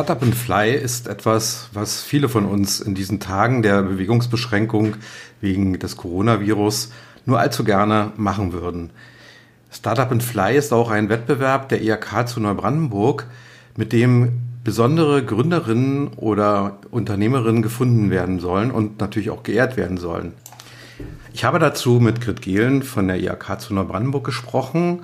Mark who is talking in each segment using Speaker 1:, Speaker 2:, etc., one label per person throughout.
Speaker 1: Startup and Fly ist etwas, was viele von uns in diesen Tagen der Bewegungsbeschränkung wegen des Coronavirus nur allzu gerne machen würden. Startup and Fly ist auch ein Wettbewerb der IHK zu Neubrandenburg, mit dem besondere Gründerinnen oder Unternehmerinnen gefunden werden sollen und natürlich auch geehrt werden sollen. Ich habe dazu mit Grit Gehlen von der IHK zu Neubrandenburg gesprochen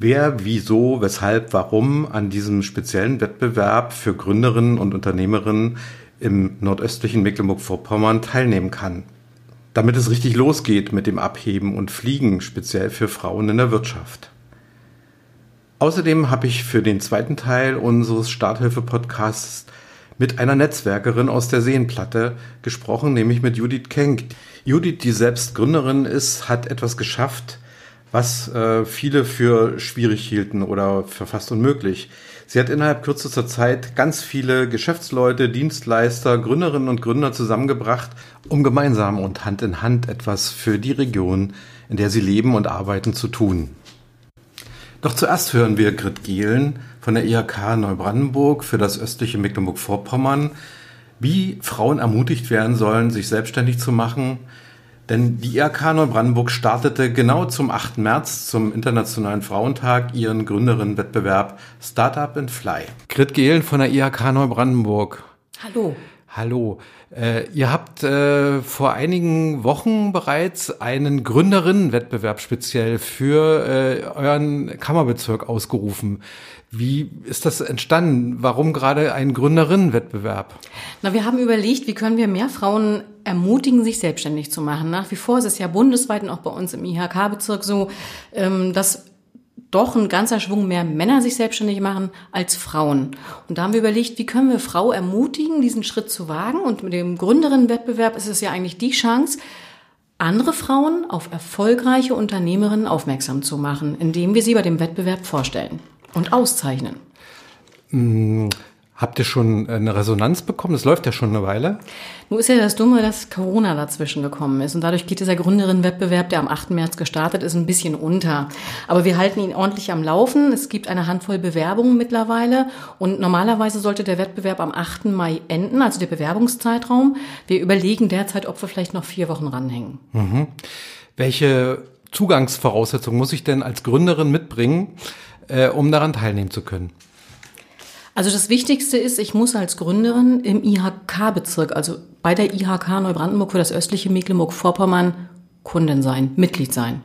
Speaker 1: wer, wieso, weshalb, warum an diesem speziellen Wettbewerb für Gründerinnen und Unternehmerinnen im nordöstlichen Mecklenburg-Vorpommern teilnehmen kann. Damit es richtig losgeht mit dem Abheben und Fliegen, speziell für Frauen in der Wirtschaft. Außerdem habe ich für den zweiten Teil unseres Starthilfe-Podcasts mit einer Netzwerkerin aus der Seenplatte gesprochen, nämlich mit Judith Kenk. Judith, die selbst Gründerin ist, hat etwas geschafft, was äh, viele für schwierig hielten oder für fast unmöglich. Sie hat innerhalb kürzester Zeit ganz viele Geschäftsleute, Dienstleister, Gründerinnen und Gründer zusammengebracht, um gemeinsam und Hand in Hand etwas für die Region, in der sie leben und arbeiten, zu tun. Doch zuerst hören wir Grit Gehlen von der IHK Neubrandenburg für das östliche Mecklenburg-Vorpommern, wie Frauen ermutigt werden sollen, sich selbstständig zu machen, denn die IHK Neubrandenburg startete genau zum 8. März, zum Internationalen Frauentag, ihren Gründerinnenwettbewerb Startup and Fly. Grit Gehlen von der IHK Neubrandenburg.
Speaker 2: Hallo.
Speaker 1: Hallo. Äh, ihr habt äh, vor einigen Wochen bereits einen Gründerinnenwettbewerb speziell für äh, euren Kammerbezirk ausgerufen. Wie ist das entstanden? Warum gerade ein Gründerinnenwettbewerb?
Speaker 2: Na, wir haben überlegt, wie können wir mehr Frauen ermutigen, sich selbstständig zu machen. Nach wie vor ist es ja bundesweit und auch bei uns im IHK-Bezirk so, ähm, dass doch ein ganzer Schwung mehr Männer sich selbstständig machen als Frauen. Und da haben wir überlegt, wie können wir Frau ermutigen, diesen Schritt zu wagen? Und mit dem Gründerinnenwettbewerb ist es ja eigentlich die Chance, andere Frauen auf erfolgreiche Unternehmerinnen aufmerksam zu machen, indem wir sie bei dem Wettbewerb vorstellen und auszeichnen.
Speaker 1: Hm, habt ihr schon eine Resonanz bekommen? Das läuft ja schon eine Weile.
Speaker 2: Nun ist ja das Dumme, dass Corona dazwischen gekommen ist. Und dadurch geht dieser Gründerinnenwettbewerb, der am 8. März gestartet ist, ein bisschen unter. Aber wir halten ihn ordentlich am Laufen. Es gibt eine Handvoll Bewerbungen mittlerweile. Und normalerweise sollte der Wettbewerb am 8. Mai enden, also der Bewerbungszeitraum. Wir überlegen derzeit, ob wir vielleicht noch vier Wochen ranhängen.
Speaker 1: Mhm. Welche Zugangsvoraussetzungen muss ich denn als Gründerin mitbringen, äh, um daran teilnehmen zu können?
Speaker 2: Also das Wichtigste ist, ich muss als Gründerin im IHK-Bezirk, also bei der IHK Neubrandenburg für das östliche Mecklenburg-Vorpommern Kundin sein, Mitglied sein.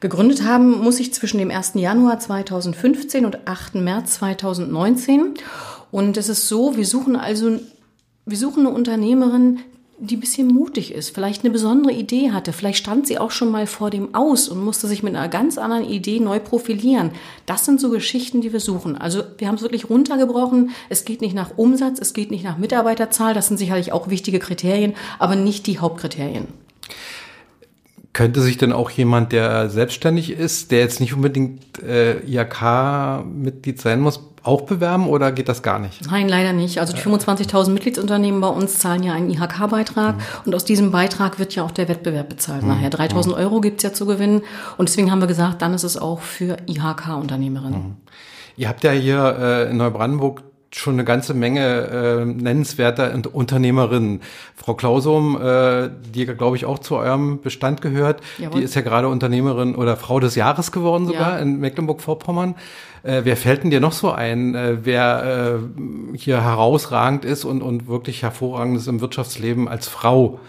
Speaker 2: Gegründet haben muss ich zwischen dem 1. Januar 2015 und 8. März 2019. Und es ist so, wir suchen also, wir suchen eine Unternehmerin, die ein bisschen mutig ist, vielleicht eine besondere Idee hatte, vielleicht stand sie auch schon mal vor dem Aus und musste sich mit einer ganz anderen Idee neu profilieren. Das sind so Geschichten, die wir suchen. Also wir haben es wirklich runtergebrochen. Es geht nicht nach Umsatz, es geht nicht nach Mitarbeiterzahl, das sind sicherlich auch wichtige Kriterien, aber nicht die Hauptkriterien.
Speaker 1: Könnte sich denn auch jemand, der selbstständig ist, der jetzt nicht unbedingt äh, IHK-Mitglied sein muss, auch bewerben oder geht das gar nicht?
Speaker 2: Nein, leider nicht. Also die 25.000 Mitgliedsunternehmen bei uns zahlen ja einen IHK-Beitrag mhm. und aus diesem Beitrag wird ja auch der Wettbewerb bezahlt mhm. nachher. 3.000 mhm. Euro gibt's ja zu gewinnen und deswegen haben wir gesagt, dann ist es auch für IHK-Unternehmerinnen. Mhm.
Speaker 1: Ihr habt ja hier äh, in Neubrandenburg schon eine ganze Menge äh, nennenswerter Unternehmerinnen. Frau Klausum, äh, die glaube ich auch zu eurem Bestand gehört, Jawohl. die ist ja gerade Unternehmerin oder Frau des Jahres geworden sogar ja. in Mecklenburg-Vorpommern. Äh, wer fällt denn dir noch so ein, äh, wer äh, hier herausragend ist und, und wirklich hervorragendes im Wirtschaftsleben als Frau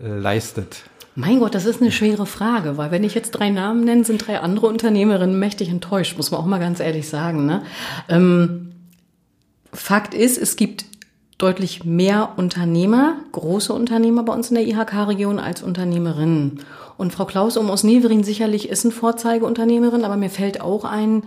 Speaker 1: äh, leistet?
Speaker 2: Mein Gott, das ist eine schwere Frage, weil wenn ich jetzt drei Namen nenne, sind drei andere Unternehmerinnen mächtig enttäuscht, muss man auch mal ganz ehrlich sagen. Ne? Ähm, Fakt ist, es gibt deutlich mehr Unternehmer, große Unternehmer bei uns in der IHK-Region als Unternehmerinnen. Und Frau Klaus um aus Neverin sicherlich ist eine Vorzeigeunternehmerin, aber mir fällt auch ein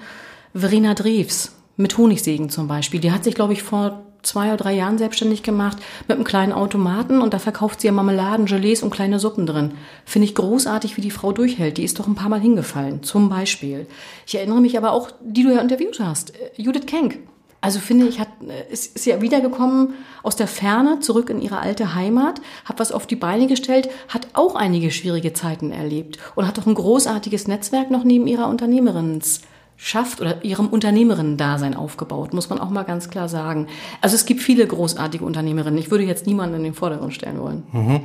Speaker 2: Verena Drews mit Honigsägen zum Beispiel. Die hat sich, glaube ich, vor zwei oder drei Jahren selbstständig gemacht mit einem kleinen Automaten und da verkauft sie ja Marmeladen, Gelees und kleine Suppen drin. Finde ich großartig, wie die Frau durchhält. Die ist doch ein paar Mal hingefallen, zum Beispiel. Ich erinnere mich aber auch, die du ja interviewt hast, äh, Judith Kenk. Also finde ich, hat, ist, ist ja wiedergekommen aus der Ferne zurück in ihre alte Heimat, hat was auf die Beine gestellt, hat auch einige schwierige Zeiten erlebt und hat doch ein großartiges Netzwerk noch neben ihrer Unternehmerinnens schafft oder ihrem Unternehmerinnen-Dasein aufgebaut, muss man auch mal ganz klar sagen. Also es gibt viele großartige Unternehmerinnen. Ich würde jetzt niemanden in den Vordergrund stellen wollen.
Speaker 1: Mhm.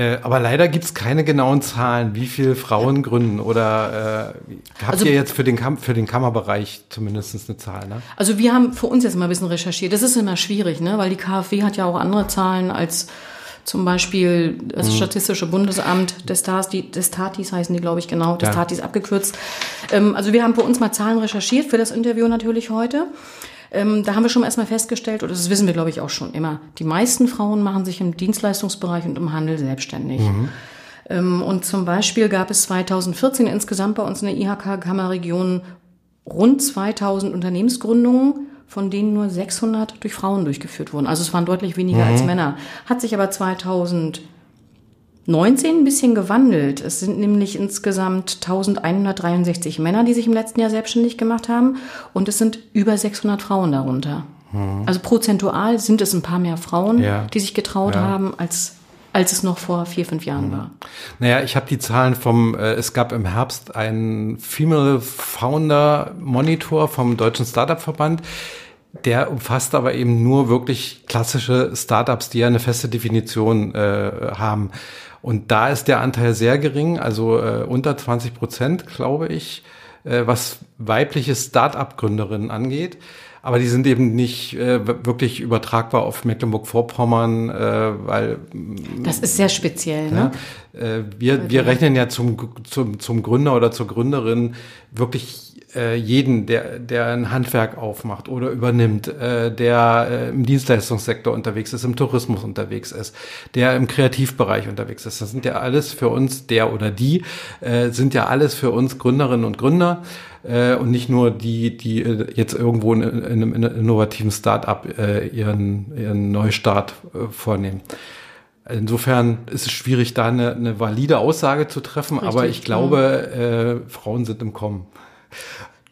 Speaker 1: Äh, aber leider gibt es keine genauen Zahlen, wie viele Frauen gründen oder äh, habt also, ihr jetzt für den, Kam für den Kammerbereich zumindest eine Zahl? Ne?
Speaker 2: Also wir haben für uns jetzt mal ein bisschen recherchiert. Das ist immer schwierig, ne? weil die KfW hat ja auch andere Zahlen als zum Beispiel das mhm. Statistische Bundesamt des, Tati, des Tatis heißen die, glaube ich, genau, des ja. Abgekürzt. Ähm, also wir haben für uns mal Zahlen recherchiert für das Interview natürlich heute. Ähm, da haben wir schon erstmal festgestellt, oder das wissen wir, glaube ich, auch schon immer, die meisten Frauen machen sich im Dienstleistungsbereich und im Handel selbstständig. Mhm. Ähm, und zum Beispiel gab es 2014 insgesamt bei uns in der IHK-Kammerregion rund 2000 Unternehmensgründungen, von denen nur 600 durch Frauen durchgeführt wurden. Also es waren deutlich weniger mhm. als Männer. Hat sich aber 2000 19 ein bisschen gewandelt. Es sind nämlich insgesamt 1163 Männer, die sich im letzten Jahr selbstständig gemacht haben und es sind über 600 Frauen darunter. Mhm. Also prozentual sind es ein paar mehr Frauen, ja. die sich getraut ja. haben, als als es noch vor vier, fünf Jahren mhm. war.
Speaker 1: Naja, ich habe die Zahlen vom, äh, es gab im Herbst einen Female Founder Monitor vom Deutschen Startup-Verband. Der umfasst aber eben nur wirklich klassische Startups, die ja eine feste Definition äh, haben. Und da ist der Anteil sehr gering, also äh, unter 20 Prozent, glaube ich, äh, was weibliche Start-up-Gründerinnen angeht. Aber die sind eben nicht äh, wirklich übertragbar auf Mecklenburg-Vorpommern, äh, weil
Speaker 2: das ist sehr speziell. Ne?
Speaker 1: Äh, wir, wir rechnen ja zum, zum, zum Gründer oder zur Gründerin wirklich äh, jeden, der, der ein Handwerk aufmacht oder übernimmt, äh, der äh, im Dienstleistungssektor unterwegs ist, im Tourismus unterwegs ist, der im Kreativbereich unterwegs ist. Das sind ja alles für uns, der oder die, äh, sind ja alles für uns Gründerinnen und Gründer äh, und nicht nur die, die äh, jetzt irgendwo in, in einem innovativen Start-up äh, ihren, ihren Neustart äh, vornehmen. Insofern ist es schwierig, da eine, eine valide Aussage zu treffen, Richtig, aber ich glaube, äh, Frauen sind im Kommen.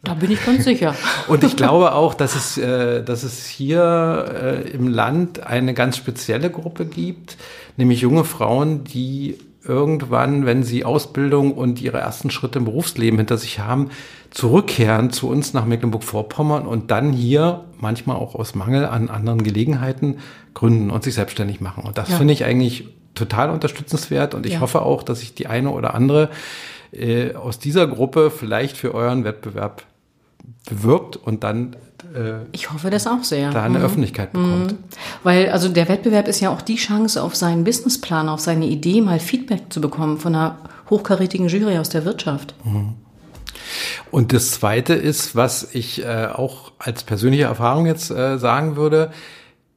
Speaker 2: Da bin ich ganz sicher.
Speaker 1: Und ich glaube auch, dass es, äh, dass es hier äh, im Land eine ganz spezielle Gruppe gibt, nämlich junge Frauen, die irgendwann, wenn sie Ausbildung und ihre ersten Schritte im Berufsleben hinter sich haben, zurückkehren zu uns nach Mecklenburg-Vorpommern und dann hier manchmal auch aus Mangel an anderen Gelegenheiten gründen und sich selbstständig machen. Und das ja. finde ich eigentlich total unterstützenswert und ich ja. hoffe auch, dass sich die eine oder andere äh, aus dieser Gruppe vielleicht für euren Wettbewerb bewirbt und dann
Speaker 2: äh, ich hoffe das auch sehr.
Speaker 1: Da eine mhm. Öffentlichkeit bekommt. Mhm.
Speaker 2: Weil also der Wettbewerb ist ja auch die Chance, auf seinen Businessplan, auf seine Idee mal Feedback zu bekommen von einer hochkarätigen Jury aus der Wirtschaft. Mhm.
Speaker 1: Und das Zweite ist, was ich äh, auch als persönliche Erfahrung jetzt äh, sagen würde,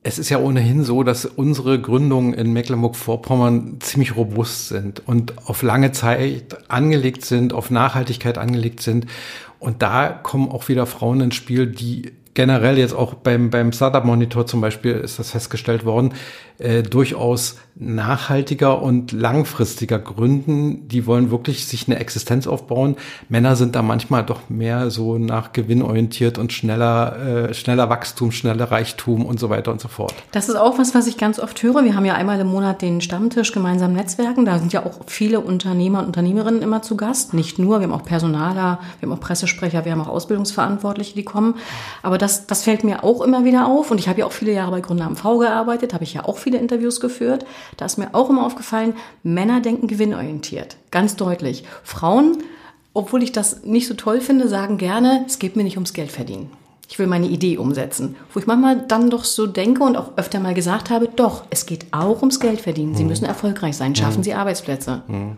Speaker 1: es ist ja ohnehin so, dass unsere Gründungen in Mecklenburg-Vorpommern ziemlich robust sind und auf lange Zeit angelegt sind, auf Nachhaltigkeit angelegt sind. Und da kommen auch wieder Frauen ins Spiel, die generell jetzt auch beim, beim Startup Monitor zum Beispiel ist das festgestellt worden, äh, durchaus nachhaltiger und langfristiger gründen. Die wollen wirklich sich eine Existenz aufbauen. Männer sind da manchmal doch mehr so nach Gewinn orientiert und schneller, äh, schneller Wachstum, schneller Reichtum und so weiter und so fort.
Speaker 2: Das ist auch was, was ich ganz oft höre. Wir haben ja einmal im Monat den Stammtisch gemeinsam Netzwerken. Da sind ja auch viele Unternehmer und Unternehmerinnen immer zu Gast. Nicht nur, wir haben auch Personaler, wir haben auch Pressesprecher, wir haben auch Ausbildungsverantwortliche, die kommen. Aber das, das fällt mir auch immer wieder auf. Und ich habe ja auch viele Jahre bei Gründer am V gearbeitet, habe ich ja auch viele Interviews geführt. Da ist mir auch immer aufgefallen, Männer denken gewinnorientiert. Ganz deutlich. Frauen, obwohl ich das nicht so toll finde, sagen gerne, es geht mir nicht ums Geld verdienen. Ich will meine Idee umsetzen. Wo ich manchmal dann doch so denke und auch öfter mal gesagt habe, doch, es geht auch ums Geld verdienen. Sie mhm. müssen erfolgreich sein, schaffen mhm. Sie Arbeitsplätze. Mhm.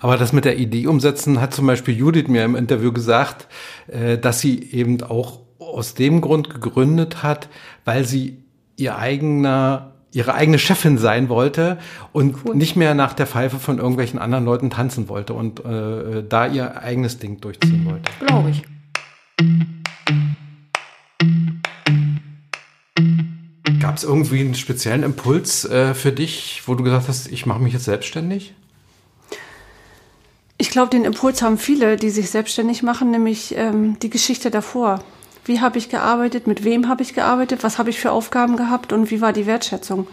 Speaker 1: Aber das mit der Idee umsetzen hat zum Beispiel Judith mir im Interview gesagt, äh, dass sie eben auch aus dem Grund gegründet hat, weil sie ihr eigener ihre eigene Chefin sein wollte und cool. nicht mehr nach der Pfeife von irgendwelchen anderen Leuten tanzen wollte und äh, da ihr eigenes Ding durchziehen wollte.
Speaker 2: Glaube ich.
Speaker 1: Gab es irgendwie einen speziellen Impuls äh, für dich, wo du gesagt hast, ich mache mich jetzt selbstständig?
Speaker 3: Ich glaube, den Impuls haben viele, die sich selbstständig machen, nämlich ähm, die Geschichte davor. Wie habe ich gearbeitet? Mit wem habe ich gearbeitet? Was habe ich für Aufgaben gehabt? Und wie war die Wertschätzung?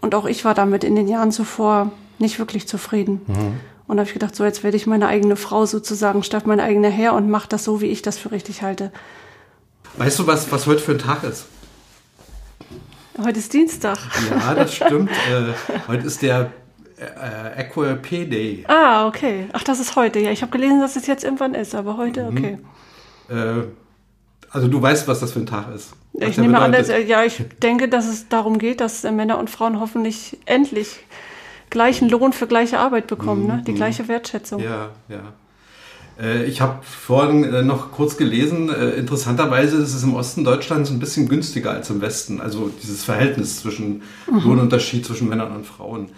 Speaker 3: Und auch ich war damit in den Jahren zuvor nicht wirklich zufrieden. Mhm. Und habe ich gedacht, so jetzt werde ich meine eigene Frau sozusagen, statt meine eigene Herr und mache das so, wie ich das für richtig halte.
Speaker 1: Weißt du, was, was heute für ein Tag ist?
Speaker 3: Heute ist Dienstag.
Speaker 1: Ja, das stimmt. äh, heute ist der äh, AquaP Day.
Speaker 3: Ah, okay. Ach, das ist heute. Ja, ich habe gelesen, dass es jetzt irgendwann ist, aber heute,
Speaker 1: Mhm.
Speaker 3: okay.
Speaker 1: Äh, also du weißt, was das für ein Tag ist.
Speaker 3: Ich nehme an, dass, ja, ich denke, dass es darum geht, dass Männer und Frauen hoffentlich endlich gleichen Lohn für gleiche Arbeit bekommen, ne? die gleiche Wertschätzung.
Speaker 1: Mhm. Ja, ja. Äh, Ich habe vorhin äh, noch kurz gelesen, äh, interessanterweise ist es im Osten Deutschlands ein bisschen günstiger als im Westen. Also dieses Verhältnis zwischen Lohnunterschied zwischen Männern und Frauen.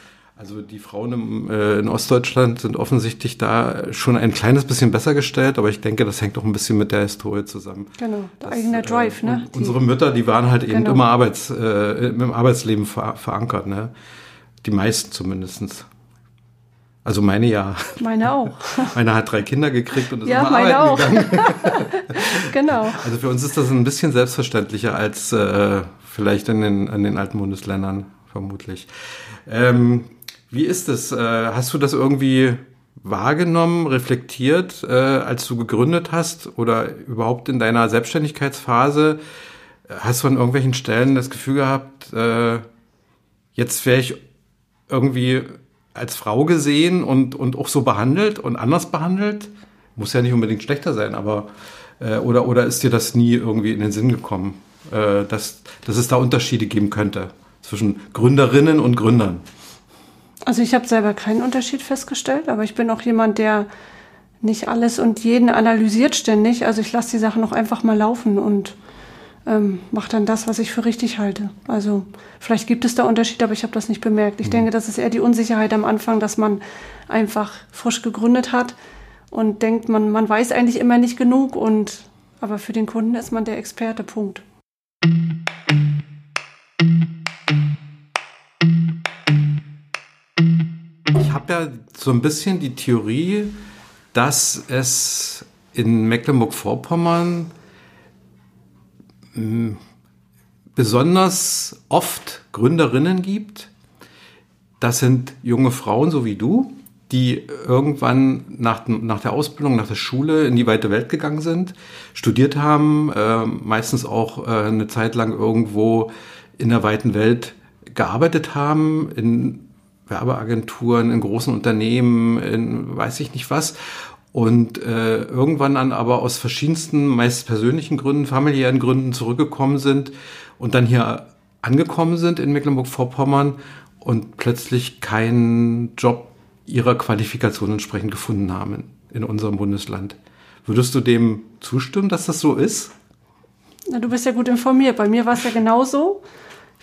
Speaker 1: Also die Frauen im, äh, in Ostdeutschland sind offensichtlich da schon ein kleines bisschen besser gestellt, aber ich denke, das hängt auch ein bisschen mit der Historie zusammen.
Speaker 3: Genau, der
Speaker 1: Das,
Speaker 3: eigene
Speaker 1: äh,
Speaker 3: Drive, ne?
Speaker 1: und
Speaker 3: Die-
Speaker 1: Unsere Mütter, die waren halt eben
Speaker 3: Genau.
Speaker 1: immer Arbeits, äh, im Arbeitsleben ver verankert, ne? Die meisten zumindestens. Also meine ja.
Speaker 3: Meine auch.
Speaker 1: Meine hat drei Kinder gekriegt und ist
Speaker 3: Ja,
Speaker 1: immer
Speaker 3: meine
Speaker 1: arbeiten
Speaker 3: auch.
Speaker 1: gegangen.
Speaker 3: genau.
Speaker 1: Also für uns ist das ein bisschen selbstverständlicher als äh, vielleicht in den, in den alten Bundesländern, vermutlich. Ähm, wie ist es? Äh, hast du das irgendwie wahrgenommen, reflektiert, äh, als du gegründet hast oder überhaupt in deiner Selbstständigkeitsphase? Hast du an irgendwelchen Stellen das Gefühl gehabt, äh, jetzt wäre ich irgendwie als Frau gesehen und, und auch so behandelt und anders behandelt? Muss ja nicht unbedingt schlechter sein, aber oder, oder ist dir das nie irgendwie in den Sinn gekommen, dass, dass es da Unterschiede geben könnte zwischen Gründerinnen und Gründern?
Speaker 3: Also ich habe selber keinen Unterschied festgestellt, aber ich bin auch jemand, der nicht alles und jeden analysiert ständig. Also ich lasse die Sachen auch einfach mal laufen und ähm, mache dann das, was ich für richtig halte. Also vielleicht gibt es da Unterschiede, aber ich habe das nicht bemerkt. Ich denke, das ist eher die Unsicherheit am Anfang, dass man einfach frisch gegründet hat und denkt, man, man weiß eigentlich immer nicht genug und aber für den Kunden ist man der Experte, Punkt.
Speaker 1: Ich ja so ein bisschen die Theorie, dass es in Mecklenburg-Vorpommern mh, besonders oft Gründerinnen gibt. Das sind junge Frauen, so wie du, die irgendwann nach, nach der Ausbildung, nach der Schule in die weite Welt gegangen sind, studiert haben, äh, meistens auch äh, eine Zeit lang irgendwo in der weiten Welt gearbeitet haben, in Werbeagenturen, in großen Unternehmen, in weiß ich nicht was. Und äh, irgendwann dann aber aus verschiedensten, meist persönlichen Gründen, familiären Gründen zurückgekommen sind und dann hier angekommen sind in Mecklenburg-Vorpommern und plötzlich keinen Job ihrer Qualifikation entsprechend gefunden haben in, unserem Bundesland. Würdest du dem zustimmen, dass das so ist?
Speaker 3: Na, du bist ja gut informiert. Bei mir war es ja genauso.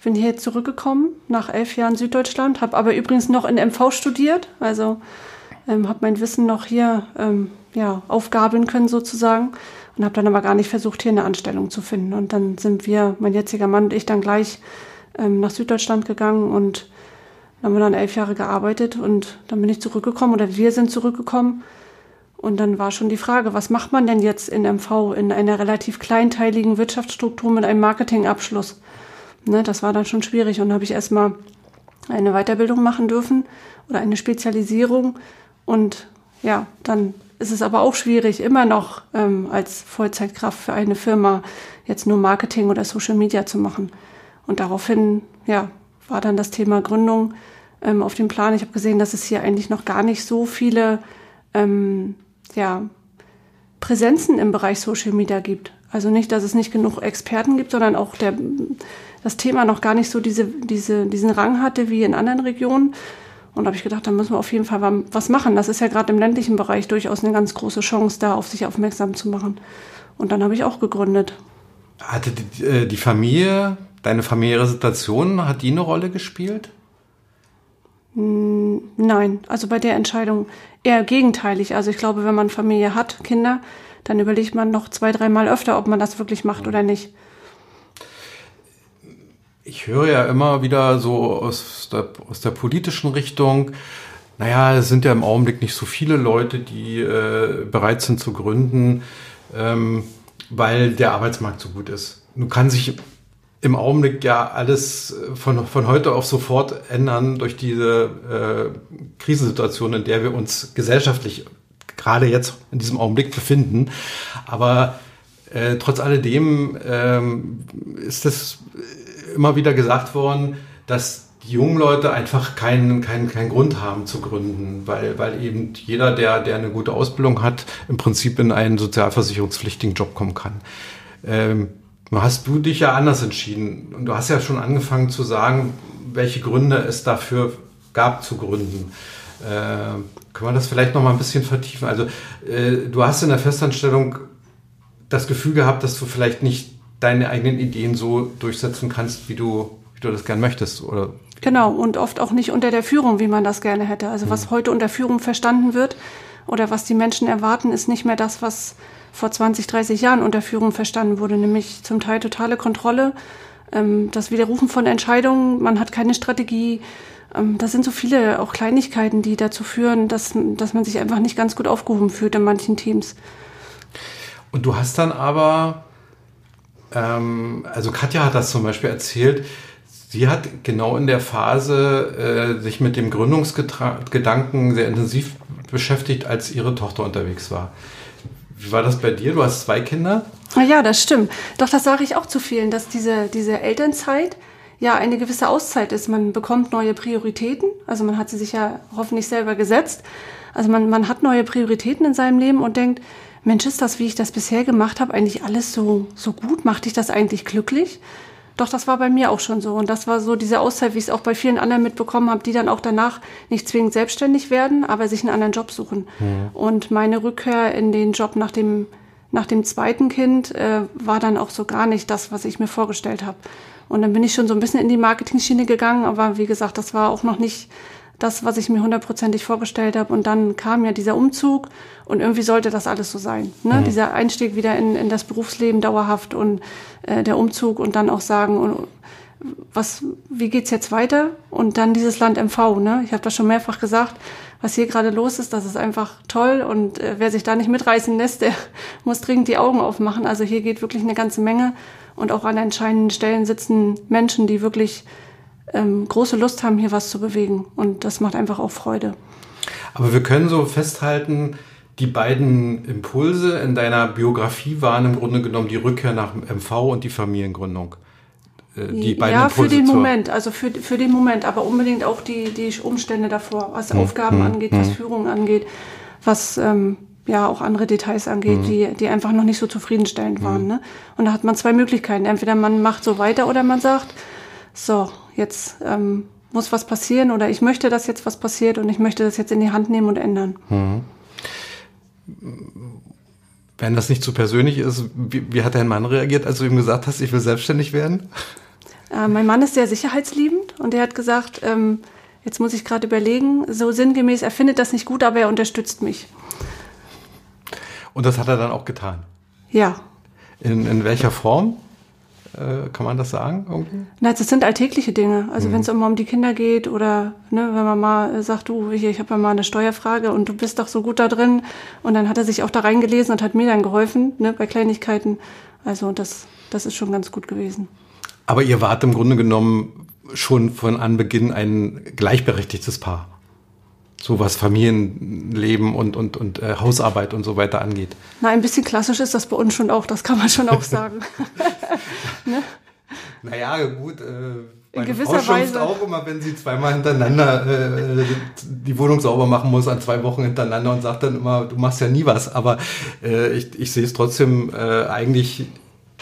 Speaker 3: Ich bin hier zurückgekommen nach elf Jahren Süddeutschland, habe aber übrigens noch in MV studiert, also ähm, habe mein Wissen noch hier ähm, ja, aufgabeln können sozusagen und habe dann aber gar nicht versucht, hier eine Anstellung zu finden. Und dann sind wir, mein jetziger Mann und ich, dann gleich ähm, nach Süddeutschland gegangen und haben wir dann elf Jahre gearbeitet und dann bin ich zurückgekommen oder wir sind zurückgekommen. Und dann war schon die Frage, was macht man denn jetzt in MV in einer relativ kleinteiligen Wirtschaftsstruktur mit einem Marketingabschluss? Ne, das war dann schon schwierig und habe ich erstmal eine Weiterbildung machen dürfen oder eine Spezialisierung. Und ja, dann ist es aber auch schwierig, immer noch ähm, als Vollzeitkraft für eine Firma jetzt nur Marketing oder Social Media zu machen. Und daraufhin, ja, war dann das Thema Gründung ähm, auf dem Plan. Ich habe gesehen, dass es hier eigentlich noch gar nicht so viele ähm, ja, Präsenzen im Bereich Social Media gibt. Also nicht, dass es nicht genug Experten gibt, sondern auch der, das Thema noch gar nicht so diese, diese, diesen Rang hatte wie in anderen Regionen. Und da habe ich gedacht, da müssen wir auf jeden Fall was machen. Das ist ja gerade im ländlichen Bereich durchaus eine ganz große Chance, da auf sich aufmerksam zu machen. Und dann habe ich auch gegründet.
Speaker 1: Hatte die, äh, die Familie, deine familiäre Situation, hat die eine Rolle gespielt?
Speaker 3: Nein, also bei der Entscheidung eher gegenteilig. Also ich glaube, wenn man Familie hat, Kinder, dann überlegt man noch zwei, dreimal öfter, ob man das wirklich macht oder nicht.
Speaker 1: Ich höre ja immer wieder so aus der, aus der politischen Richtung, naja, es sind ja im Augenblick nicht so viele Leute, die äh, bereit sind zu gründen, ähm, weil der Arbeitsmarkt so gut ist. Nun kann sich im Augenblick ja alles von, von heute auf sofort ändern durch diese äh, Krisensituation, in der wir uns gesellschaftlich gerade jetzt in diesem Augenblick befinden. Aber äh, trotz alledem ähm, ist es immer wieder gesagt worden, dass die jungen Leute einfach keinen, keinen, keinen Grund haben zu gründen, weil, weil eben jeder, der, der eine gute Ausbildung hat, im Prinzip in einen sozialversicherungspflichtigen Job kommen kann. Ähm, hast du dich ja anders entschieden und du hast ja schon angefangen zu sagen, welche Gründe es dafür gab zu gründen. Äh, können wir das vielleicht noch mal ein bisschen vertiefen? Also äh, du hast in der Festanstellung das Gefühl gehabt, dass du vielleicht nicht deine eigenen Ideen so durchsetzen kannst, wie du, wie du das gern möchtest, oder?
Speaker 3: Genau, und oft auch nicht unter der Führung, wie man das gerne hätte. Also was mhm. heute unter Führung verstanden wird oder was die Menschen erwarten, ist nicht mehr das, was vor 20, 30 Jahren unter Führung verstanden wurde, nämlich zum Teil totale Kontrolle, ähm, das Widerrufen von Entscheidungen, man hat keine Strategie. Ähm, das sind so viele auch Kleinigkeiten, die dazu führen, dass, dass man sich einfach nicht ganz gut aufgehoben fühlt in manchen Teams.
Speaker 1: Und du hast dann aber, ähm, also Katja hat das zum Beispiel erzählt, sie hat genau in der Phase äh, sich mit dem Gründungsgedanken sehr intensiv beschäftigt, als ihre Tochter unterwegs war. Wie war das bei dir? Du hast zwei Kinder?
Speaker 3: Ja, das stimmt. Doch das sage ich auch zu vielen, dass diese, diese Elternzeit ja eine gewisse Auszeit ist. Man bekommt neue Prioritäten. Also man hat sie sich ja hoffentlich selber gesetzt. Also man, man hat neue Prioritäten in seinem Leben und denkt, Mensch, ist das, wie ich das bisher gemacht habe, eigentlich alles so, so gut? Macht dich das eigentlich glücklich? Doch, das war bei mir auch schon so. Und das war so diese Auszeit, wie ich es auch bei vielen anderen mitbekommen habe, die dann auch danach nicht zwingend selbstständig werden, aber sich einen anderen Job suchen. Mhm. Und meine Rückkehr in den Job nach dem, nach dem zweiten Kind äh, war dann auch so gar nicht das, was ich mir vorgestellt habe. Und dann bin ich schon so ein bisschen in die Marketing-Schiene gegangen, aber wie gesagt, das war auch noch nicht das, was ich mir hundertprozentig vorgestellt habe. Und dann kam ja dieser Umzug und irgendwie sollte das alles so sein. Ne? Mhm. Dieser Einstieg wieder in, in das Berufsleben dauerhaft und äh, der Umzug und dann auch sagen, und, was, wie geht's jetzt weiter? Und dann dieses Land MV. Ne? Ich habe das schon mehrfach gesagt, was hier gerade los ist, das ist einfach toll. Und äh, wer sich da nicht mitreißen lässt, der muss dringend die Augen aufmachen. Also hier geht wirklich eine ganze Menge. Und auch an entscheidenden Stellen sitzen Menschen, die wirklich ähm, große Lust haben, hier was zu bewegen. Und das macht einfach auch Freude.
Speaker 1: Aber wir können so festhalten, die beiden Impulse in deiner Biografie waren im Grunde genommen die Rückkehr nach MV und die Familiengründung.
Speaker 3: Äh, die beiden ja, Impulse für den Moment, also für, für den Moment, aber unbedingt auch die, die Umstände davor, was hm. Aufgaben hm. angeht, was hm. Führung angeht, was ähm, ja auch andere Details angeht, hm. die, die einfach noch nicht so zufriedenstellend hm. waren. Ne? Und da hat man zwei Möglichkeiten. Entweder man macht so weiter oder man sagt, so, jetzt ähm, muss was passieren oder ich möchte, dass jetzt was passiert und ich möchte das jetzt in die Hand nehmen und ändern. Mhm.
Speaker 1: Wenn das nicht zu persönlich ist, wie, wie, hat dein Mann reagiert, als du ihm gesagt hast, ich will selbstständig werden?
Speaker 3: Äh, mein Mann ist sehr sicherheitsliebend und er hat gesagt, ähm, jetzt muss ich gerade überlegen, so sinngemäß, er findet das nicht gut, aber er unterstützt mich.
Speaker 1: Und das hat er dann auch getan?
Speaker 3: Ja.
Speaker 1: In, in welcher Form? Äh, kann man das sagen? Irgendwie?
Speaker 3: Na, das sind alltägliche Dinge. Also mhm. wenn es immer um die Kinder geht oder ne, wenn man mal sagt, du, hier, ich habe ja mal eine Steuerfrage und du bist doch so gut da drin. Und dann hat er sich auch da reingelesen und hat mir dann geholfen, ne, bei Kleinigkeiten. Also das, das ist schon ganz gut gewesen.
Speaker 1: Aber ihr wart im Grunde genommen schon von Anbeginn ein gleichberechtigtes Paar so was Familienleben und, und, und äh, Hausarbeit und so weiter angeht.
Speaker 3: Na, ein bisschen klassisch ist das bei uns schon auch, das kann man schon auch sagen.
Speaker 1: ne? Naja, gut. Äh,
Speaker 3: meine in gewisser Frau Weise
Speaker 1: auch immer, wenn sie zweimal hintereinander äh, die Wohnung sauber machen muss, an zwei Wochen hintereinander und sagt dann immer, du machst ja nie was. Aber äh, ich, ich sehe es trotzdem äh, eigentlich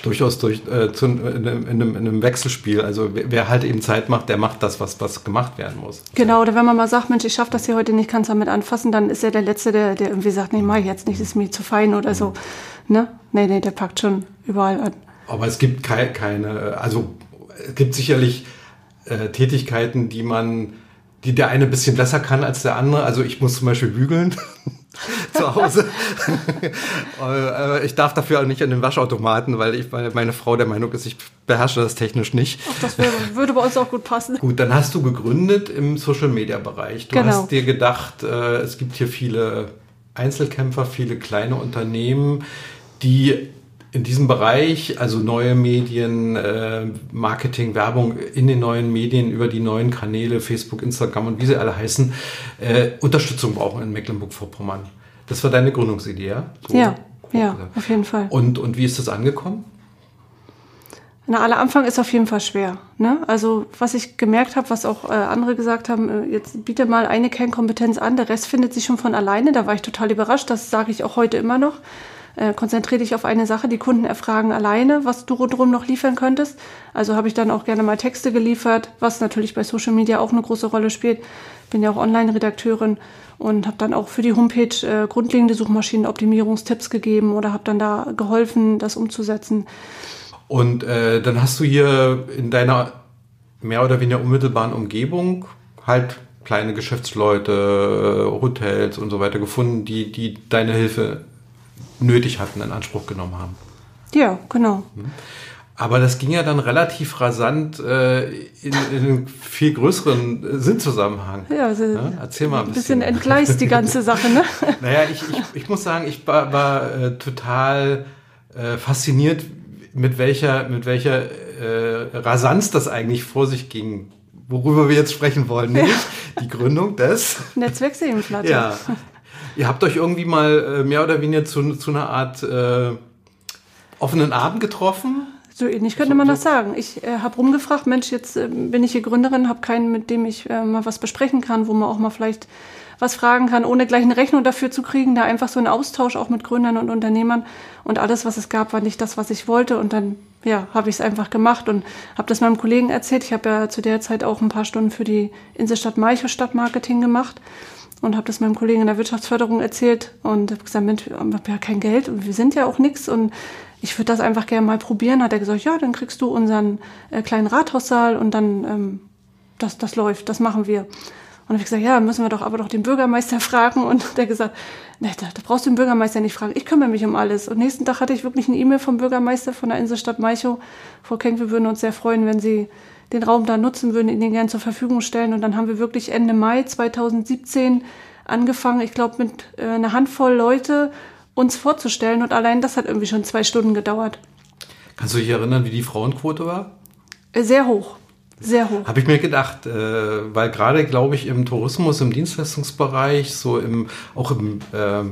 Speaker 1: durchaus durch äh, zu, in, einem, in, einem, in, einem, Wechselspiel. Also wer, wer, halt eben Zeit macht, der macht das, was, was gemacht werden muss.
Speaker 3: Genau, oder wenn man mal sagt, Mensch, ich schaffe das hier heute nicht, kann es damit anfassen, dann ist er der Letzte, der, der irgendwie sagt, nee, mach ich jetzt nicht, ist mir zu fein oder so. Ne? Nee, nee, der packt schon überall an.
Speaker 1: Aber es gibt keine, keine also es gibt sicherlich äh, Tätigkeiten, die man, die der eine ein bisschen besser kann als der andere. Also ich muss zum Beispiel bügeln. zu Hause. Ich darf dafür auch nicht an den Waschautomaten, weil ich, weil meine Frau der Meinung ist, ich beherrsche das technisch nicht.
Speaker 3: Ach, das wäre, würde bei uns auch gut passen.
Speaker 1: Gut, dann hast du gegründet im Social Media Bereich. Du genau. hast dir gedacht, äh, es gibt hier viele Einzelkämpfer, viele kleine Unternehmen, die in diesem Bereich, also neue Medien, äh, Marketing, Werbung in den neuen Medien über die neuen Kanäle, Facebook, Instagram und wie sie alle heißen, äh, Unterstützung brauchen in Mecklenburg-Vorpommern. Das war deine Gründungsidee, ja?
Speaker 3: So, ja, ja, auf jeden Fall.
Speaker 1: Und, und wie ist das angekommen?
Speaker 3: Na, aller Anfang ist auf jeden Fall schwer. Ne? Also was ich gemerkt habe, was auch äh, andere gesagt haben, äh, jetzt biete mal eine Kernkompetenz an, der Rest findet sich schon von alleine. Da war ich total überrascht, das sage ich auch heute immer noch. Äh, konzentriere dich auf eine Sache, die Kunden erfragen alleine, was du rundherum noch liefern könntest. Also habe ich dann auch gerne mal Texte geliefert, was natürlich bei Social Media auch eine große Rolle spielt. Bin ja auch Online-Redakteurin und habe dann auch für die Homepage äh, grundlegende Suchmaschinenoptimierungstipps gegeben oder habe dann da geholfen, das umzusetzen.
Speaker 1: Und äh, dann hast du hier in deiner mehr oder weniger unmittelbaren Umgebung halt kleine Geschäftsleute, Hotels und so weiter gefunden, die, die deine Hilfe nötig hatten, in Anspruch genommen haben.
Speaker 3: Ja, genau. Mhm.
Speaker 1: Aber das ging ja dann relativ rasant äh, in, in einen viel größeren Sinnzusammenhang.
Speaker 3: Ja, also ja, erzähl mal ein bisschen. Ein bisschen entgleist die ganze Sache, ne?
Speaker 1: naja, ich, ich, ich muss sagen, ich war, war äh, total äh, fasziniert, mit welcher, mit welcher äh, Rasanz das eigentlich vor sich ging, worüber wir jetzt sprechen wollen, nämlich die Gründung des
Speaker 3: Netzwerks Seenplatte.
Speaker 1: Ja. Ihr habt euch irgendwie mal äh, mehr oder weniger zu, zu einer Art äh, offenen Abend getroffen?
Speaker 3: So ähnlich könnte man das sagen. Ich äh, habe rumgefragt, Mensch, jetzt äh, bin ich hier Gründerin, habe keinen, mit dem ich äh, mal was besprechen kann, wo man auch mal vielleicht was fragen kann, ohne gleich eine Rechnung dafür zu kriegen. Da einfach so ein Austausch auch mit Gründern und Unternehmern. Und alles, was es gab, war nicht das, was ich wollte. Und dann ja, habe ich es einfach gemacht und habe das meinem Kollegen erzählt. Ich habe ja zu der Zeit auch ein paar Stunden für die Inselstadt Maicho Stadtmarketing gemacht und habe das meinem Kollegen in der Wirtschaftsförderung erzählt und habe gesagt, Mensch, wir haben ja kein Geld und wir sind ja auch nichts und ich würde das einfach gerne mal probieren. Hat er gesagt, ja, dann kriegst du unseren äh, kleinen Rathaussaal und dann ähm, das, das läuft, das machen wir. Und habe ich gesagt, ja, müssen wir doch aber doch den Bürgermeister fragen. Und der gesagt, nee, da, da brauchst du den Bürgermeister nicht fragen. Ich kümmere mich um alles. Und nächsten Tag hatte ich wirklich eine E-Mail vom Bürgermeister von der Inselstadt Maichow. Frau Kenk, wir würden uns sehr freuen, wenn Sie den Raum da nutzen würden, ihn den gerne zur Verfügung stellen. Und dann haben wir wirklich Ende Mai 2017 angefangen, ich glaube, mit äh, einer Handvoll Leute uns vorzustellen. Und allein das hat irgendwie schon zwei Stunden gedauert.
Speaker 1: Kannst du dich erinnern, wie die Frauenquote war?
Speaker 3: Äh, sehr hoch. Sehr hoch.
Speaker 1: Habe ich mir gedacht, äh, weil gerade, glaube ich, im Tourismus, im Dienstleistungsbereich, so im, auch im äh,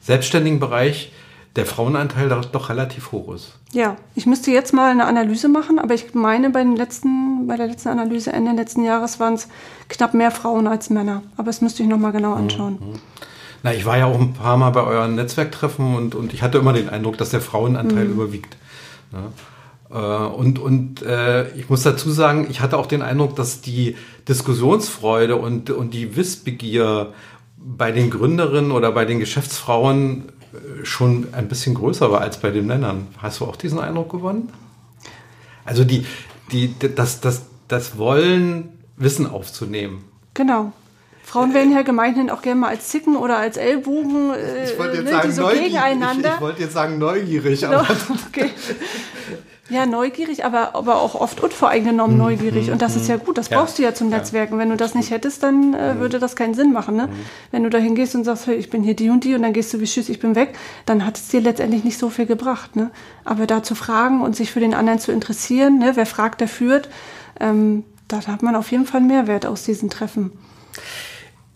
Speaker 1: selbstständigen Bereich, der Frauenanteil doch relativ hoch ist.
Speaker 3: Ja, ich müsste jetzt mal eine Analyse machen, aber ich meine, bei, den letzten, bei der letzten Analyse Ende letzten Jahres waren es knapp mehr Frauen als Männer. Aber das müsste ich nochmal genau mhm, anschauen. Mhm.
Speaker 1: Na, ich war ja auch ein paar Mal bei euren Netzwerktreffen und, und ich hatte immer den Eindruck, dass der Frauenanteil mhm. überwiegt. Ja. Äh, und, und äh, ich muss dazu sagen, ich hatte auch den Eindruck, dass die Diskussionsfreude und, und die Wissbegier bei den Gründerinnen oder bei den Geschäftsfrauen schon ein bisschen größer war als bei den Männern. Hast du auch diesen Eindruck gewonnen? Also die, die, das, das, das Wollen, Wissen aufzunehmen.
Speaker 3: Genau. Frauen werden ja gemeinhin auch gerne mal als Zicken oder als Ellbogen
Speaker 1: äh, ich wollte jetzt ne, sagen, so gegeneinander. Ich, ich, wollte jetzt sagen neugierig. Aber okay.
Speaker 3: Ja, neugierig, aber, aber auch oft unvoreingenommen mhm. neugierig. Und das ist ja gut, das ja. brauchst du ja zum Netzwerken. Wenn du das nicht hättest, dann äh, mhm. würde das keinen Sinn machen. Ne? Mhm. Wenn du da hingehst und sagst, hey, ich bin hier die und die und dann gehst du wie Tschüss, ich bin weg, dann hat es dir letztendlich nicht so viel gebracht. Ne? Aber da zu fragen und sich für den anderen zu interessieren, ne? wer fragt, der führt, ähm, da hat man auf jeden Fall Mehrwert aus diesen Treffen.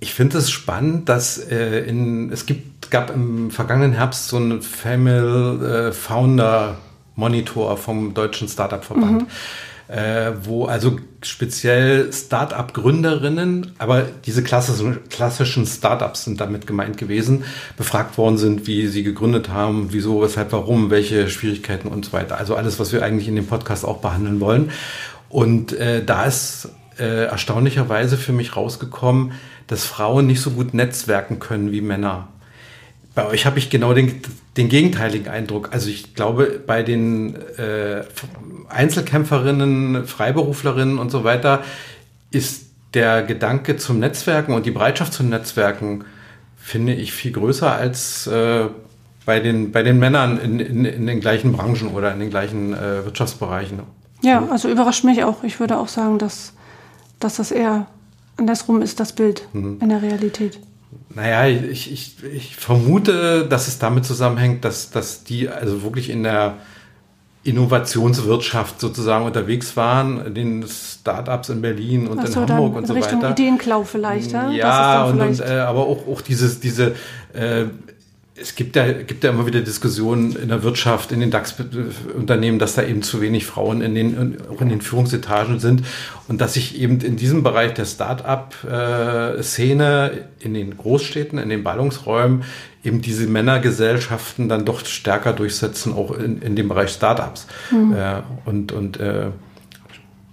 Speaker 1: Ich finde es spannend, dass äh, in, es gibt, gab im vergangenen Herbst so einen Family äh, Founder Monitor vom Deutschen Startup-Verband. Mhm. Äh, wo also speziell Startup-Gründerinnen, aber diese klassischen, klassischen Startups sind damit gemeint gewesen, befragt worden sind, wie sie gegründet haben, wieso, weshalb, warum, welche Schwierigkeiten und so weiter. Also alles, was wir eigentlich in dem Podcast auch behandeln wollen. Und äh, da ist äh, erstaunlicherweise für mich rausgekommen, dass Frauen nicht so gut netzwerken können wie Männer. Bei euch habe ich genau den, den gegenteiligen Eindruck. Also ich glaube, bei den äh, Einzelkämpferinnen, Freiberuflerinnen und so weiter ist der Gedanke zum Netzwerken und die Bereitschaft zum Netzwerken, finde ich, viel größer als äh, bei, den, bei den Männern in, in, in den gleichen Branchen oder in den gleichen äh, Wirtschaftsbereichen.
Speaker 3: Ja, also überrascht mich auch. Ich würde auch sagen, dass, dass das eher andersrum ist, das Bild mhm. in der Realität.
Speaker 1: Naja, ich, ich, ich vermute, dass es damit zusammenhängt, dass, dass die also wirklich in der Innovationswirtschaft sozusagen unterwegs waren, in den Startups in Berlin und so, in Hamburg und so
Speaker 3: Richtung
Speaker 1: weiter.
Speaker 3: Ideenklau vielleicht, ja?
Speaker 1: Ja, und, und äh, aber auch, auch dieses, diese äh, es gibt ja, gibt ja immer wieder Diskussionen in der Wirtschaft, in den DAX-Unternehmen, dass da eben zu wenig Frauen in den, auch in den Führungsetagen sind und dass sich eben in diesem Bereich der Start-up-Szene in den Großstädten, in den Ballungsräumen eben diese Männergesellschaften dann doch stärker durchsetzen, auch in, in dem Bereich Startups. Mhm. Äh, und und äh,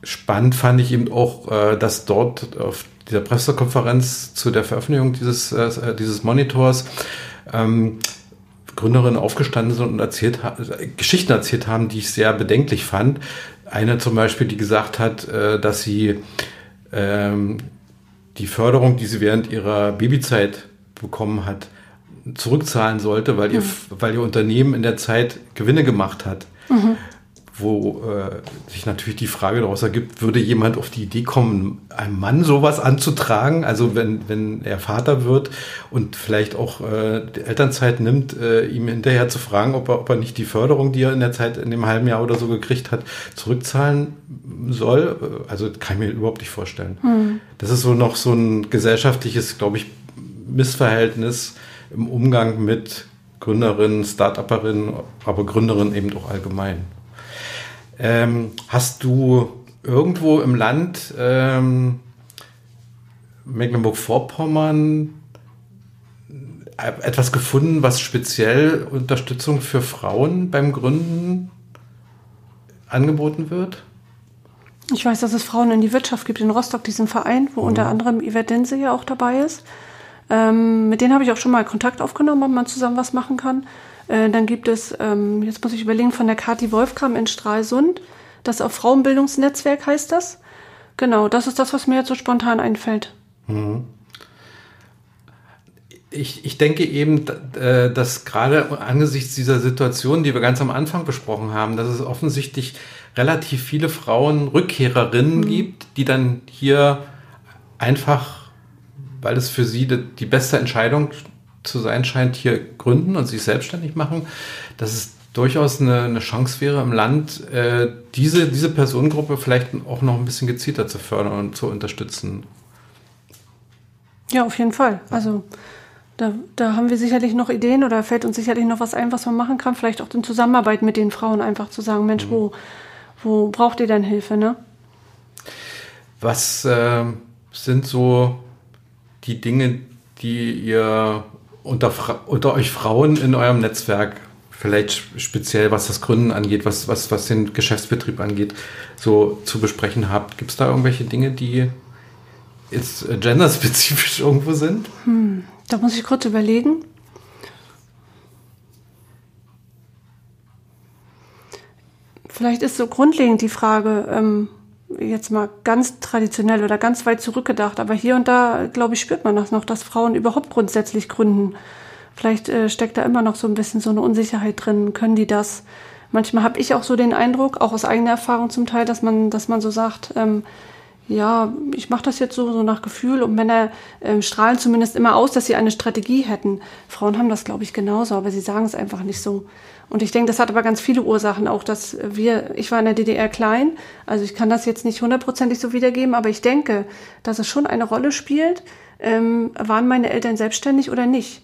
Speaker 1: spannend fand ich eben auch, äh, dass dort auf dieser Pressekonferenz zu der Veröffentlichung dieses, dieses Monitors ähm, Gründerinnen aufgestanden sind und erzählt, Geschichten erzählt haben, die ich sehr bedenklich fand. Eine zum Beispiel, die gesagt hat, äh, dass sie ähm, die Förderung, die sie während ihrer Babyzeit bekommen hat, zurückzahlen sollte, weil, mhm. ihr, weil ihr Unternehmen in der Zeit Gewinne gemacht hat. Mhm wo äh, sich natürlich die Frage daraus ergibt, würde jemand auf die Idee kommen, einem Mann sowas anzutragen? Also wenn, wenn er Vater wird und vielleicht auch äh, die Elternzeit nimmt, äh, ihm hinterher zu fragen, ob er, ob er nicht die Förderung, die er in der Zeit, in dem halben Jahr oder so gekriegt hat, zurückzahlen soll? Also kann ich mir überhaupt nicht vorstellen. Hm. Das ist so noch so ein gesellschaftliches, glaube ich, Missverhältnis im Umgang mit Gründerinnen, Start-Upperinnen, aber Gründerinnen eben auch allgemein. Ähm, hast du irgendwo im Land ähm, Mecklenburg-Vorpommern etwas gefunden, was speziell Unterstützung für Frauen beim Gründen angeboten wird?
Speaker 3: Ich weiß, dass es Frauen in die Wirtschaft gibt in Rostock, diesen Verein, wo mhm. unter anderem Yvette Dense ja auch dabei ist. Ähm, mit denen habe ich auch schon mal Kontakt aufgenommen, ob man zusammen was machen kann. Äh, dann gibt es, ähm, jetzt muss ich überlegen, von der Kati Wolfkram in Stralsund. Das auf Frauenbildungsnetzwerk heißt das. Genau, das ist das, was mir jetzt so spontan einfällt. Mhm.
Speaker 1: Ich, ich denke eben, äh, dass gerade angesichts dieser Situation, die wir ganz am Anfang besprochen haben, dass es offensichtlich relativ viele Frauen Rückkehrerinnen mhm. gibt, die dann hier einfach, weil es für sie die beste Entscheidung zu sein scheint, hier gründen und sich selbstständig machen, dass es durchaus eine, eine Chance wäre im Land, äh, diese, diese Personengruppe vielleicht auch noch ein bisschen gezielter zu fördern und zu unterstützen.
Speaker 3: Ja, auf jeden Fall. Also da, da haben wir sicherlich noch Ideen oder fällt uns sicherlich noch was ein, was man machen kann. Vielleicht auch in Zusammenarbeit mit den Frauen einfach zu sagen, Mensch, mhm. wo, wo braucht ihr denn Hilfe, ne?
Speaker 1: Was äh, sind so die Dinge, die ihr unter, unter euch Frauen in eurem Netzwerk, vielleicht speziell was das Gründen angeht, was, was, was den Geschäftsbetrieb angeht, so zu besprechen habt? Gibt es da irgendwelche Dinge, die jetzt genderspezifisch irgendwo sind?
Speaker 3: Hm, da muss ich kurz überlegen. Vielleicht ist so grundlegend die Frage, ähm, jetzt mal ganz traditionell oder ganz weit zurückgedacht, aber hier und da, glaube ich, spürt man das noch, dass Frauen überhaupt grundsätzlich gründen. Vielleicht äh, steckt da immer noch so ein bisschen so eine Unsicherheit drin. Können die das? Manchmal habe ich auch so den Eindruck, auch aus eigener Erfahrung zum Teil, dass man, dass man so sagt, ähm, ja, ich mache das jetzt so, so nach Gefühl und Männer äh, strahlen zumindest immer aus, dass sie eine Strategie hätten. Frauen haben das, glaube ich, genauso, aber sie sagen es einfach nicht so. Und ich denke, das hat aber ganz viele Ursachen auch, dass wir, ich war in der DDR klein, also ich kann das jetzt nicht hundertprozentig so wiedergeben, aber ich denke, dass es schon eine Rolle spielt, ähm, waren meine Eltern selbstständig oder nicht.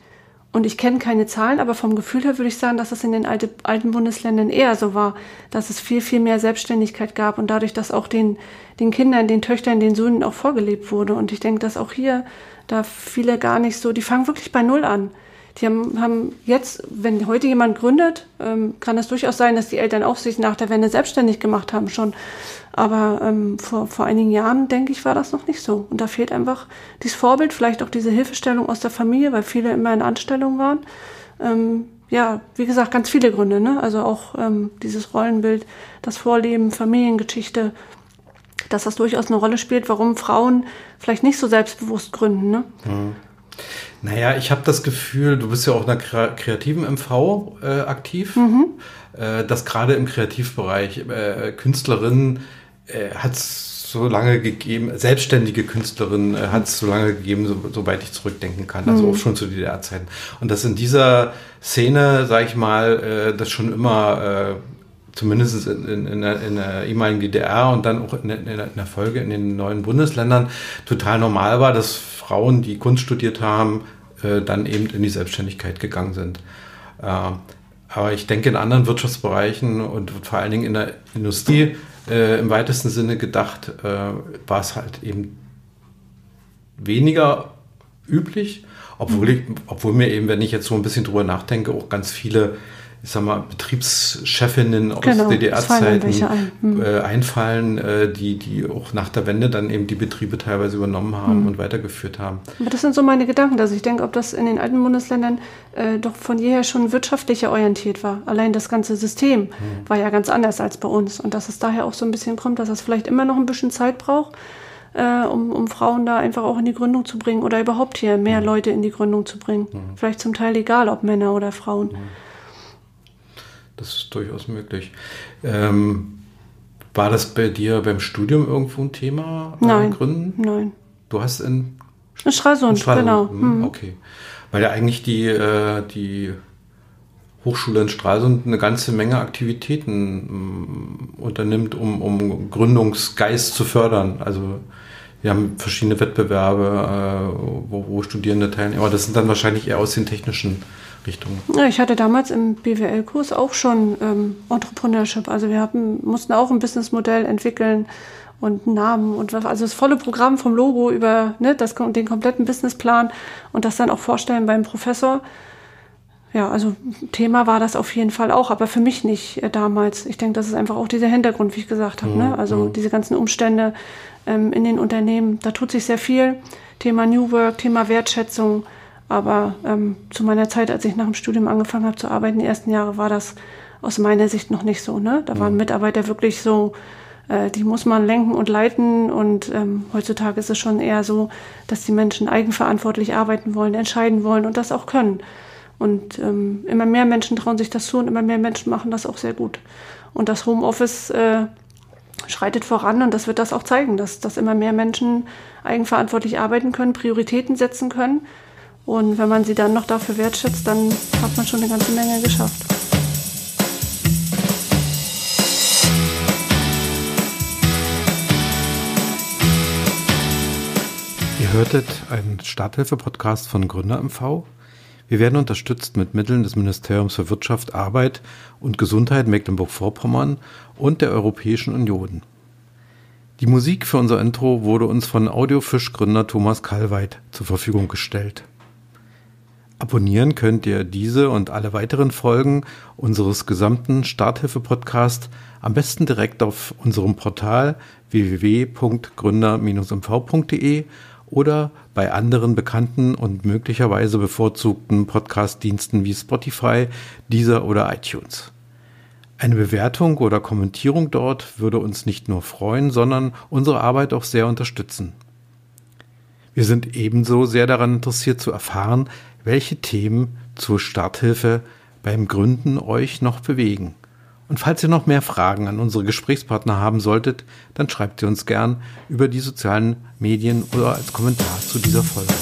Speaker 3: Und ich kenne keine Zahlen, aber vom Gefühl her würde ich sagen, dass es in den alte, alten Bundesländern eher so war, dass es viel, viel mehr Selbstständigkeit gab und dadurch, dass auch den, den Kindern, den Töchtern, den Söhnen auch vorgelebt wurde. Und ich denke, dass auch hier da viele gar nicht so, die fangen wirklich bei Null an. Die haben, haben jetzt, wenn heute jemand gründet, ähm, kann es durchaus sein, dass die Eltern auch sich nach der Wende selbstständig gemacht haben schon. Aber ähm, vor, vor einigen Jahren, denke ich, war das noch nicht so. Und da fehlt einfach dieses Vorbild, vielleicht auch diese Hilfestellung aus der Familie, weil viele immer in Anstellung waren. Ähm, ja, wie gesagt, ganz viele Gründe. Ne? Also auch ähm, dieses Rollenbild, das Vorleben, Familiengeschichte, dass das durchaus eine Rolle spielt, warum Frauen vielleicht nicht so selbstbewusst gründen. Ne?
Speaker 1: Mhm. Naja, ich habe das Gefühl, du bist ja auch in einer kreativen MV äh, aktiv, mhm. äh, dass gerade im Kreativbereich äh, Künstlerinnen äh, hat so lange gegeben, selbstständige Künstlerin äh, hat es so lange gegeben, so, soweit ich zurückdenken kann, also mhm. auch schon zu DDR-Zeiten. Und dass in dieser Szene, sag ich mal, äh, das schon immer äh, zumindest in, in, in, der, in der ehemaligen DDR und dann auch in der, in der Folge in den neuen Bundesländern total normal war, dass Frauen, die Kunst studiert haben, äh, dann eben in die Selbstständigkeit gegangen sind. Äh, aber ich denke, in anderen Wirtschaftsbereichen und vor allen Dingen in der Industrie äh, im weitesten Sinne gedacht, äh, war es halt eben weniger üblich, obwohl, ich, obwohl mir eben, wenn ich jetzt so ein bisschen drüber nachdenke, auch ganz viele ich sag mal, Betriebschefinnen aus genau, DDR-Zeiten ein. hm. äh, einfallen, äh, die, die auch nach der Wende dann eben die Betriebe teilweise übernommen haben hm. und weitergeführt haben.
Speaker 3: Aber das sind so meine Gedanken, dass ich denke, ob das in den alten Bundesländern äh, doch von jeher schon wirtschaftlicher orientiert war. Allein das ganze System hm. war ja ganz anders als bei uns. Und dass es daher auch so ein bisschen kommt, dass es vielleicht immer noch ein bisschen Zeit braucht, äh, um, um Frauen da einfach auch in die Gründung zu bringen oder überhaupt hier mehr hm. Leute in die Gründung zu bringen. Hm. Vielleicht zum Teil egal, ob Männer oder Frauen.
Speaker 1: Das ist durchaus möglich. Ähm, war das bei dir beim Studium irgendwo ein Thema?
Speaker 3: Nein. Gründen? Nein.
Speaker 1: Du hast in,
Speaker 3: in Stralsund, in Stralsund. genau.
Speaker 1: Hm, mhm. Okay. Weil ja eigentlich die, äh, die Hochschule in Stralsund eine ganze Menge Aktivitäten mm, unternimmt, um, um Gründungsgeist zu fördern. Also wir haben verschiedene Wettbewerbe, äh, wo, wo Studierende teilnehmen. Aber das sind dann wahrscheinlich eher aus den technischen Richtungen.
Speaker 3: Ja, ich hatte damals im BWL-Kurs auch schon ähm, Entrepreneurship. Also wir haben, mussten auch ein Businessmodell entwickeln und einen Namen und was, also das volle Programm vom Logo über ne, das, den kompletten Businessplan und das dann auch vorstellen beim Professor. Ja, also Thema war das auf jeden Fall auch, aber für mich nicht äh, damals. Ich denke, das ist einfach auch dieser Hintergrund, wie ich gesagt habe. Ne? Mhm. Ne? Also mhm. diese ganzen Umstände ähm, in den Unternehmen, da tut sich sehr viel. Thema New Work, Thema Wertschätzung. Aber ähm, zu meiner Zeit, als ich nach dem Studium angefangen habe zu arbeiten, die ersten Jahre, war das aus meiner Sicht noch nicht so. Ne? Da waren mhm. Mitarbeiter wirklich so, äh, die muss man lenken und leiten. Und ähm, heutzutage ist es schon eher so, dass die Menschen eigenverantwortlich arbeiten wollen, entscheiden wollen und das auch können. Und ähm, immer mehr Menschen trauen sich das zu und immer mehr Menschen machen das auch sehr gut. Und das Homeoffice äh, schreitet voran und das wird das auch zeigen, dass, dass immer mehr Menschen eigenverantwortlich arbeiten können, Prioritäten setzen können. Und wenn man sie dann noch dafür wertschätzt, dann hat man schon eine ganze Menge geschafft.
Speaker 1: Ihr hörtet einen Starthilfe-Podcast von Gründer MV. Wir werden unterstützt mit Mitteln des Ministeriums für Wirtschaft, Arbeit und Gesundheit Mecklenburg-Vorpommern und der Europäischen Union. Die Musik für unser Intro wurde uns von Audiofisch-Gründer Thomas Kalweit zur Verfügung gestellt. Abonnieren könnt ihr diese und alle weiteren Folgen unseres gesamten Starthilfe-Podcasts am besten direkt auf unserem Portal www.gründer-mv.de oder bei anderen bekannten und möglicherweise bevorzugten Podcast-Diensten wie Spotify, Deezer oder iTunes. Eine Bewertung oder Kommentierung dort würde uns nicht nur freuen, sondern unsere Arbeit auch sehr unterstützen. Wir sind ebenso sehr daran interessiert zu erfahren, welche Themen zur Starthilfe beim Gründen euch noch bewegen. Und falls ihr noch mehr Fragen an unsere Gesprächspartner haben solltet, dann schreibt sie uns gern über die sozialen Medien oder als Kommentar zu dieser Folge.